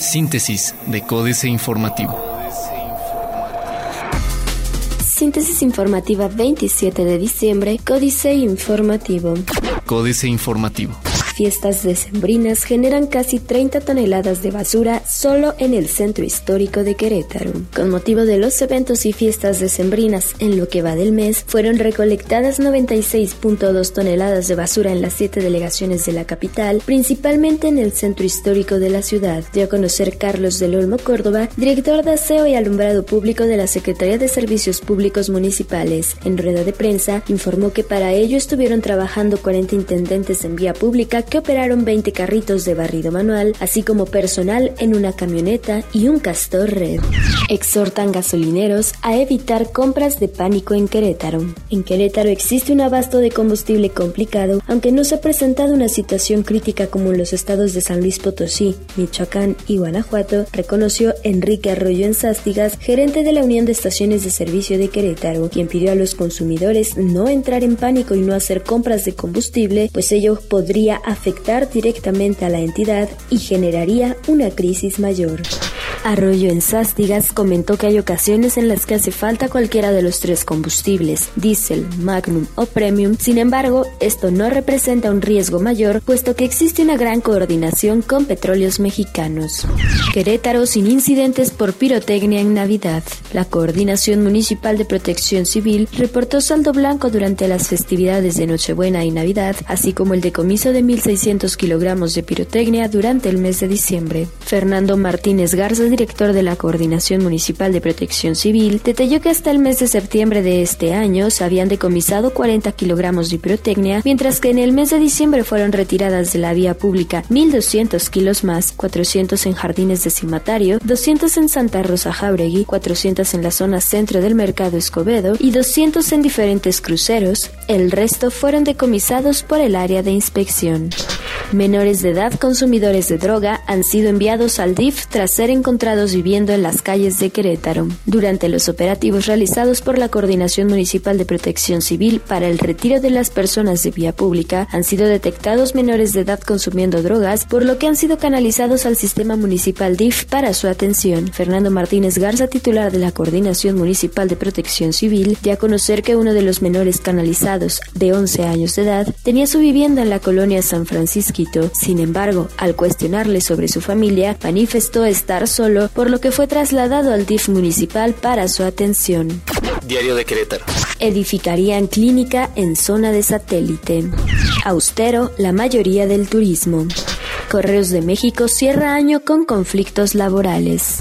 Síntesis de Códice Informativo. Síntesis informativa 27 de diciembre, Códice Informativo. Códice Informativo fiestas decembrinas generan casi 30 toneladas de basura solo en el centro histórico de Querétaro. Con motivo de los eventos y fiestas decembrinas en lo que va del mes, fueron recolectadas 96.2 toneladas de basura en las siete delegaciones de la capital, principalmente en el centro histórico de la ciudad, dio a conocer Carlos del Olmo Córdoba, director de aseo y alumbrado público de la Secretaría de Servicios Públicos Municipales. En rueda de prensa, informó que para ello estuvieron trabajando 40 intendentes en vía pública que operaron 20 carritos de barrido manual, así como personal en una camioneta y un castor red. Exhortan gasolineros a evitar compras de pánico en Querétaro. En Querétaro existe un abasto de combustible complicado, aunque no se ha presentado una situación crítica como en los estados de San Luis Potosí, Michoacán y Guanajuato, reconoció Enrique Arroyo en Sástigas, gerente de la Unión de Estaciones de Servicio de Querétaro, quien pidió a los consumidores no entrar en pánico y no hacer compras de combustible, pues ello podría afectar afectar directamente a la entidad y generaría una crisis mayor. Arroyo en Sástigas comentó que hay ocasiones en las que hace falta cualquiera de los tres combustibles, diésel, magnum o premium, sin embargo, esto no representa un riesgo mayor, puesto que existe una gran coordinación con petróleos mexicanos. Querétaro sin incidentes por pirotecnia en Navidad. La Coordinación Municipal de Protección Civil reportó saldo blanco durante las festividades de Nochebuena y Navidad, así como el decomiso de 1.600 kilogramos de pirotecnia durante el mes de diciembre. Fernando Martínez Garza, director de la Coordinación Municipal de Protección Civil, detalló que hasta el mes de septiembre de este año se habían decomisado 40 kilogramos de pirotecnia, mientras que en el mes de diciembre fueron retiradas de la vía pública 1.200 kilos más, 400 en jardines de cimatario, 200 en Santa Rosa Jauregui, 400 en la zona centro del mercado Escobedo y 200 en diferentes cruceros. El resto fueron decomisados por el área de inspección. Menores de edad consumidores de droga han sido enviados al DIF tras ser encontrados viviendo en las calles de Querétaro. Durante los operativos realizados por la Coordinación Municipal de Protección Civil para el retiro de las personas de vía pública, han sido detectados menores de edad consumiendo drogas, por lo que han sido canalizados al sistema municipal DIF para su atención. Fernando Martínez Garza, titular de la Coordinación Municipal de Protección Civil, dio a conocer que uno de los menores canalizados, de 11 años de edad, tenía su vivienda en la colonia San Francisco sin embargo, al cuestionarle sobre su familia, manifestó estar solo, por lo que fue trasladado al DIF municipal para su atención. Diario de Querétaro. Edificarían clínica en zona de satélite. Austero la mayoría del turismo. Correos de México cierra año con conflictos laborales.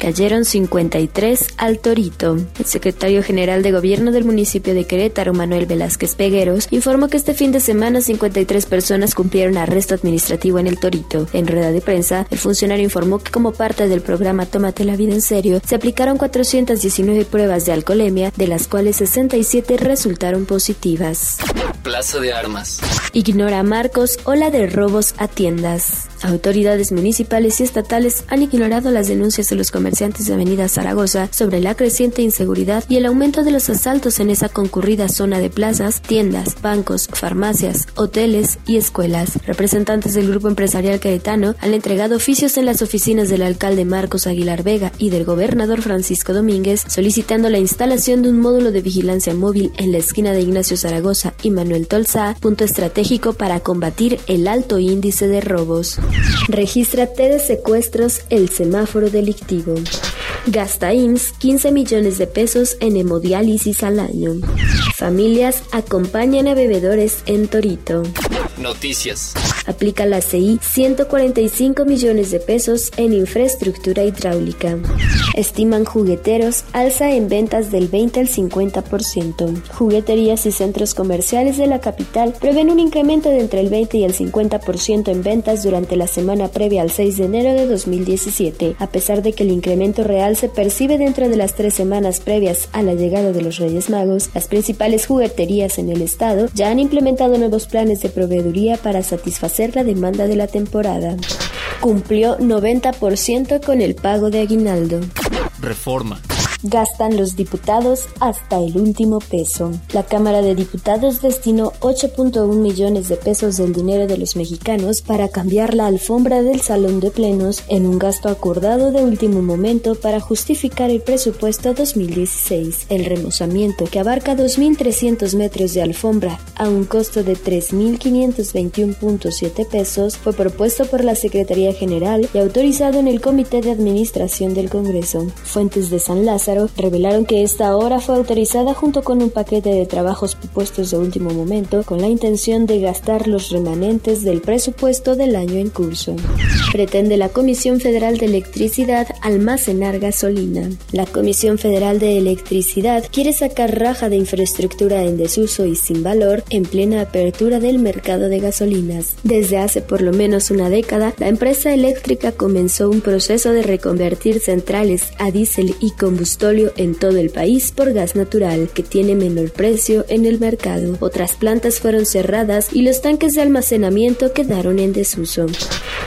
Cayeron 53 al Torito. El secretario general de gobierno del municipio de Querétaro, Manuel Velázquez Pegueros, informó que este fin de semana 53 personas cumplieron arresto administrativo en el Torito. En rueda de prensa, el funcionario informó que como parte del programa Tómate la vida en serio, se aplicaron 419 pruebas de alcoholemia, de las cuales 67 resultaron positivas. Plaza de Armas. Ignora Marcos ola de robos a tiendas. Autoridades municipales y estatales han ignorado las denuncias de los comerciantes de Avenida Zaragoza sobre la creciente inseguridad y el aumento de los asaltos en esa concurrida zona de plazas, tiendas, bancos, farmacias, hoteles y escuelas. Representantes del grupo empresarial caetano han entregado oficios en las oficinas del alcalde Marcos Aguilar Vega y del gobernador Francisco Domínguez solicitando la instalación de un módulo de vigilancia móvil en la esquina de Ignacio Zaragoza y Manuel Tolzá, punto estratégico para combatir el alto índice de robos. Registra T de secuestros el semáforo delictivo. Gasta IMSS 15 millones de pesos en hemodiálisis al año. Familias acompañan a bebedores en Torito. Noticias. Aplica la CI 145 millones de pesos en infraestructura hidráulica. Estiman jugueteros alza en ventas del 20 al 50%. Jugueterías y centros comerciales de la capital prevén un incremento de entre el 20 y el 50% en ventas durante la semana previa al 6 de enero de 2017, a pesar de que el incremento real se percibe dentro de las tres semanas previas a la llegada de los Reyes Magos. Las principales jugueterías en el estado ya han implementado nuevos planes de proveeduría para satisfacer la demanda de la temporada. Cumplió 90% con el pago de aguinaldo. Reforma. Gastan los diputados hasta el último peso. La Cámara de Diputados destinó 8.1 millones de pesos del dinero de los mexicanos para cambiar la alfombra del salón de plenos en un gasto acordado de último momento para justificar el presupuesto 2016. El remozamiento, que abarca 2.300 metros de alfombra a un costo de 3.521.7 pesos, fue propuesto por la Secretaría General y autorizado en el Comité de Administración del Congreso. Fuentes de San Lázaro revelaron que esta obra fue autorizada junto con un paquete de trabajos propuestos de último momento con la intención de gastar los remanentes del presupuesto del año en curso. Pretende la Comisión Federal de Electricidad almacenar gasolina. La Comisión Federal de Electricidad quiere sacar raja de infraestructura en desuso y sin valor en plena apertura del mercado de gasolinas. Desde hace por lo menos una década, la empresa eléctrica comenzó un proceso de reconvertir centrales a diésel y combustóleo en todo el país por gas natural, que tiene menor precio en el mercado. Otras plantas fueron cerradas y los tanques de almacenamiento quedaron en desuso.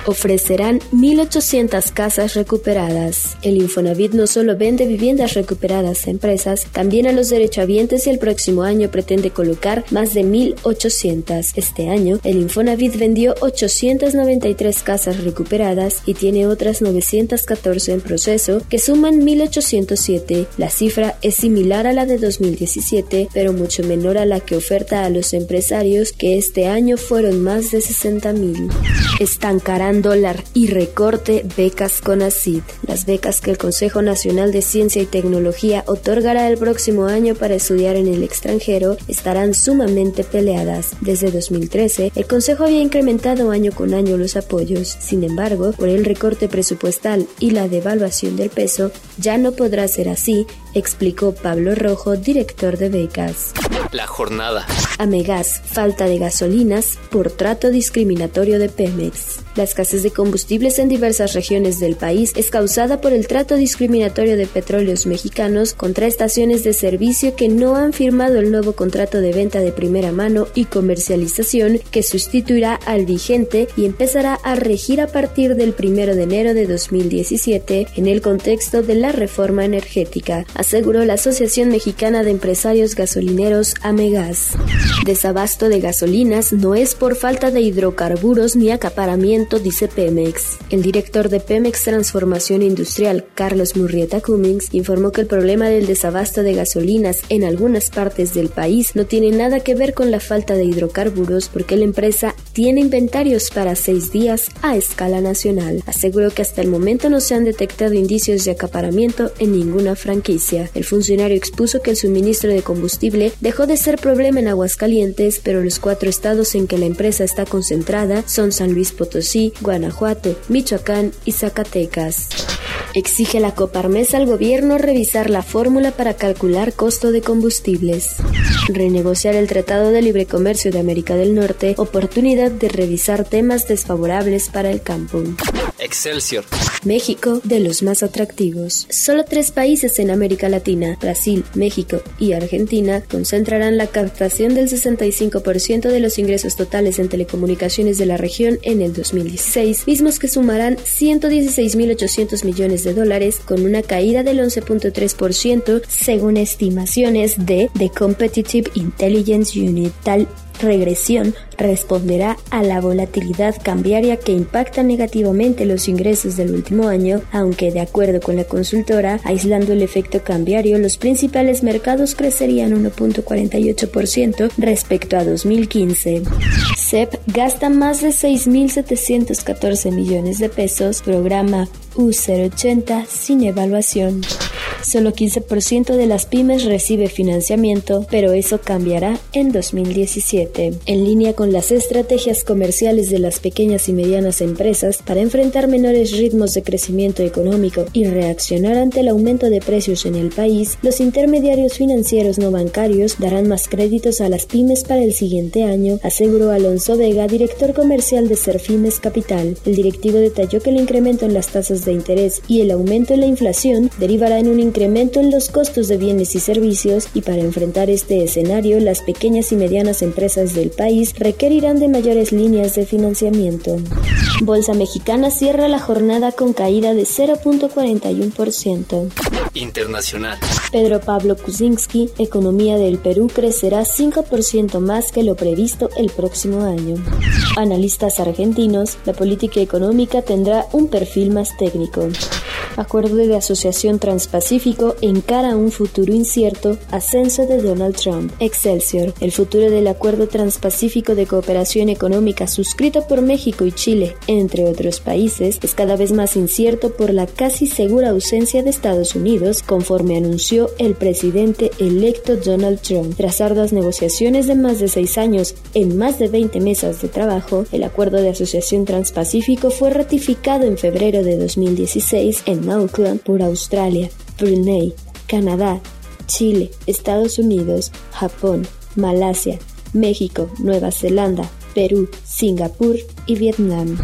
Ofrecerán 1.800 casas recuperadas. El Infonavit no solo vende viviendas recuperadas a empresas, también a los derechohabientes y el próximo año pretende colocar más de 1.800. Este año, el Infonavit vendió 893 casas recuperadas y tiene otras 914 en proceso, que suman 1.807. La cifra es similar a la de 2017, pero mucho menor a la que oferta a los empresarios, que este año fueron más de 60.000. Estancarán dólar y recorte becas CONACID. Las becas que el Consejo Nacional de Ciencia y Tecnología otorgará el próximo año para estudiar en el extranjero estarán sumamente peleadas. Desde 2013, el Consejo había incrementado año con año los apoyos. Sin embargo, por el recorte presupuestal y la devaluación del peso, ya no podrá ser así, explicó Pablo Rojo, director de becas. La jornada. Amegas, falta de gasolinas por trato discriminatorio de Pemex. La escasez de combustibles en diversas regiones del país es causada por el trato discriminatorio de petróleos mexicanos contra estaciones de servicio que no han firmado el nuevo contrato de venta de primera mano y comercialización que sustituirá al vigente y empezará a regir a partir del 1 de enero de 2017 en el contexto de la reforma energética, aseguró la Asociación Mexicana de Empresarios Gasolineros Amegas. Desabasto de gasolinas no es por falta de hidrocarburos ni acaparamiento, dice Pemex. El director de Pemex Transformación Industrial, Carlos Murrieta Cummings, informó que el problema del desabasto de gasolinas en algunas partes del país no tiene nada que ver con la falta de hidrocarburos porque la empresa tiene inventarios para seis días a escala nacional. Aseguró que hasta el momento no se han detectado indicios de acaparamiento en ninguna franquicia. El funcionario expuso que el suministro de combustible dejó de ser problema en Aguascalientes, pero los cuatro estados en que la empresa está concentrada son San Luis Potosí, Guanajuato, Michoacán y Zacatecas. Exige la Coparmes al gobierno revisar la fórmula para calcular costo de combustibles. Renegociar el Tratado de Libre Comercio de América del Norte, oportunidad de revisar temas desfavorables para el campo. Excelsior. México, de los más atractivos. Solo tres países en América Latina, Brasil, México y Argentina, concentrarán la captación del 65% de los ingresos totales en telecomunicaciones de la región en el 2016, mismos que sumarán 116.800 millones de dólares, con una caída del 11.3% según estimaciones de The Competitive Intelligence Unit. Tal regresión responderá a la volatilidad cambiaria que impacta negativamente los ingresos del último año, aunque de acuerdo con la consultora, aislando el efecto cambiario, los principales mercados crecerían 1.48% respecto a 2015. CEP gasta más de 6.714 millones de pesos, programa U080 sin evaluación. Solo 15% de las pymes recibe financiamiento, pero eso cambiará en 2017. En línea con las estrategias comerciales de las pequeñas y medianas empresas para enfrentar menores ritmos de crecimiento económico y reaccionar ante el aumento de precios en el país, los intermediarios financieros no bancarios darán más créditos a las pymes para el siguiente año, aseguró Alonso Vega, director comercial de Serfimes Capital. El directivo detalló que el incremento en las tasas de interés y el aumento en la inflación derivará en un incremento en los costos de bienes y servicios y para enfrentar este escenario las pequeñas pequeñas y medianas empresas del país requerirán de mayores líneas de financiamiento. Bolsa Mexicana cierra la jornada con caída de 0.41%. Internacional. Pedro Pablo Kuczynski, economía del Perú crecerá 5% más que lo previsto el próximo año. Analistas argentinos, la política económica tendrá un perfil más técnico. Acuerdo de Asociación Transpacífico encara un futuro incierto, ascenso de Donald Trump. Excelsior, el futuro del Acuerdo Transpacífico de Cooperación Económica suscrito por México y Chile, entre otros países, es cada vez más incierto por la casi segura ausencia de Estados Unidos, conforme anunció el presidente electo Donald Trump. Tras arduas negociaciones de más de seis años en más de 20 mesas de trabajo, el Acuerdo de Asociación Transpacífico fue ratificado en febrero de 2016 en Auckland por Australia, Brunei, Canadá, Chile, Estados Unidos, Japón, Malasia, México, Nueva Zelanda, Perú, Singapur y Vietnam.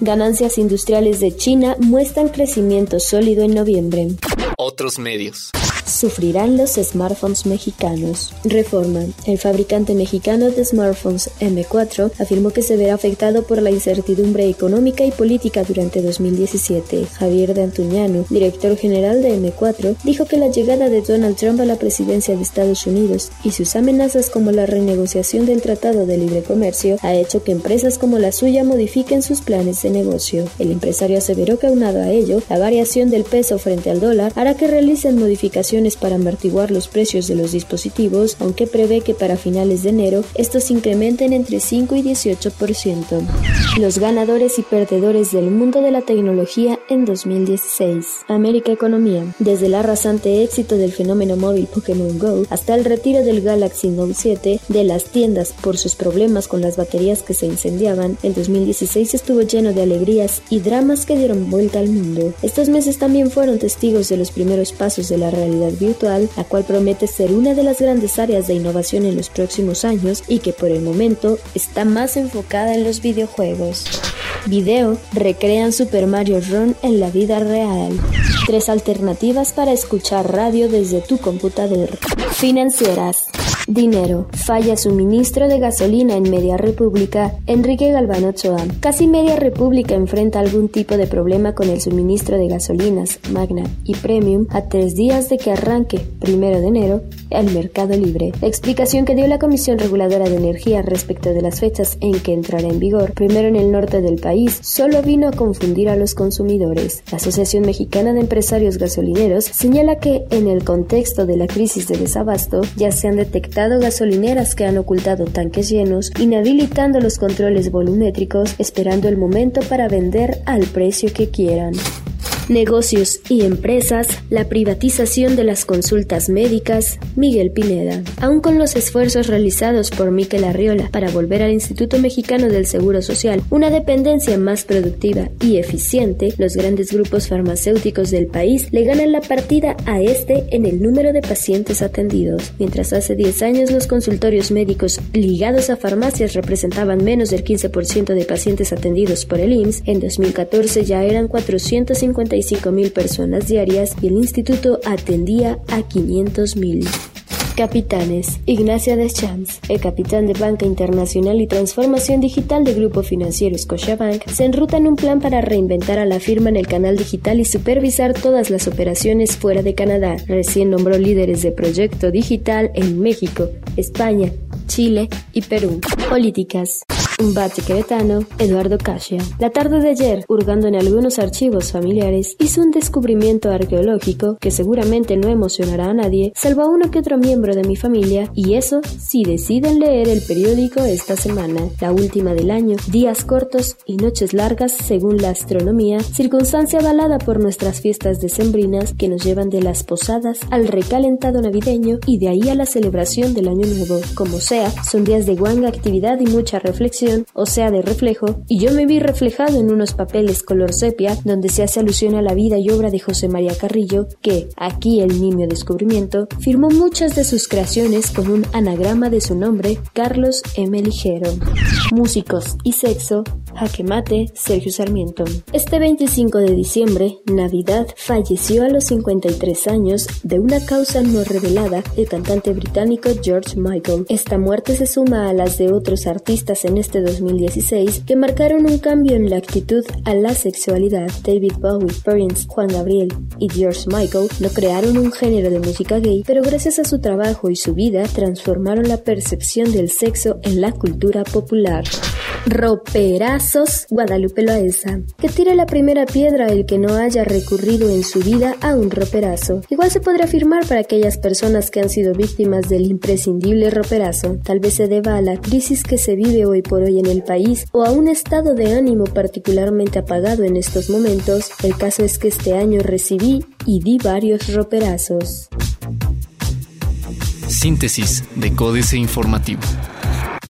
Ganancias industriales de China muestran crecimiento sólido en noviembre. Otros medios sufrirán los smartphones mexicanos. Reforma. El fabricante mexicano de smartphones M4 afirmó que se verá afectado por la incertidumbre económica y política durante 2017. Javier de Antuñano, director general de M4, dijo que la llegada de Donald Trump a la presidencia de Estados Unidos y sus amenazas como la renegociación del Tratado de Libre Comercio ha hecho que empresas como la suya modifiquen sus planes de negocio. El empresario aseveró que aunado a ello, la variación del peso frente al dólar hará que realicen modificaciones para amortiguar los precios de los dispositivos, aunque prevé que para finales de enero estos incrementen entre 5 y 18%. Los ganadores y perdedores del mundo de la tecnología en 2016. América Economía. Desde el arrasante éxito del fenómeno móvil Pokémon Go hasta el retiro del Galaxy Note 7 de las tiendas por sus problemas con las baterías que se incendiaban, el 2016 estuvo lleno de alegrías y dramas que dieron vuelta al mundo. Estos meses también fueron testigos de los primeros pasos de la realidad virtual, la cual promete ser una de las grandes áreas de innovación en los próximos años y que por el momento está más enfocada en los videojuegos. Video recrean Super Mario Run en la vida real. Tres alternativas para escuchar radio desde tu computador. Financieras. Dinero. Falla suministro de gasolina en Media República. Enrique Galván Ochoa. Casi Media República enfrenta algún tipo de problema con el suministro de gasolinas, Magna y Premium a tres días de que arranque, primero de enero, el mercado libre. La explicación que dio la Comisión Reguladora de Energía respecto de las fechas en que entrará en vigor, primero en el norte del país, solo vino a confundir a los consumidores. La Asociación Mexicana de Empresarios Gasolineros señala que, en el contexto de la crisis de desabasto, ya se han detectado gasolineras que han ocultado tanques llenos, inhabilitando los controles volumétricos, esperando el momento para vender al precio que quieran negocios y empresas, la privatización de las consultas médicas, Miguel Pineda. Aún con los esfuerzos realizados por Miquel Arriola para volver al Instituto Mexicano del Seguro Social una dependencia más productiva y eficiente, los grandes grupos farmacéuticos del país le ganan la partida a este en el número de pacientes atendidos. Mientras hace 10 años los consultorios médicos ligados a farmacias representaban menos del 15% de pacientes atendidos por el IMSS, en 2014 ya eran 450 mil personas diarias y el instituto atendía a 500 mil. Capitanes. Ignacia Deschamps, el capitán de Banca Internacional y Transformación Digital de Grupo Financiero Scotiabank, se enruta en un plan para reinventar a la firma en el canal digital y supervisar todas las operaciones fuera de Canadá. Recién nombró líderes de proyecto digital en México, España, Chile y Perú. Políticas. Un bate queretano, Eduardo Casia. La tarde de ayer, hurgando en algunos archivos familiares, hizo un descubrimiento arqueológico que seguramente no emocionará a nadie, salvo a uno que otro miembro de mi familia, y eso si deciden leer el periódico esta semana, la última del año, días cortos y noches largas según la astronomía, circunstancia avalada por nuestras fiestas decembrinas que nos llevan de las posadas al recalentado navideño y de ahí a la celebración del año nuevo. Como sea, son días de guanga actividad y mucha reflexión o sea de reflejo, y yo me vi reflejado en unos papeles color sepia donde se hace alusión a la vida y obra de José María Carrillo, que, aquí el nimio descubrimiento, firmó muchas de sus creaciones con un anagrama de su nombre, Carlos M. Ligero. Músicos y sexo, Jaque Mate, Sergio Sarmiento. Este 25 de diciembre, Navidad, falleció a los 53 años de una causa no revelada el cantante británico George Michael. Esta muerte se suma a las de otros artistas en este 2016 que marcaron un cambio en la actitud a la sexualidad. David Bowie, Prince, Juan Gabriel y George Michael no crearon un género de música gay, pero gracias a su trabajo y su vida transformaron la percepción del sexo en la cultura popular. Roperazos Guadalupe Loaesa. Que tire la primera piedra el que no haya recurrido en su vida a un roperazo. Igual se podría afirmar para aquellas personas que han sido víctimas del imprescindible roperazo. Tal vez se deba a la crisis que se vive hoy por hoy en el país o a un estado de ánimo particularmente apagado en estos momentos. El caso es que este año recibí y di varios roperazos. Síntesis de Códice Informativo.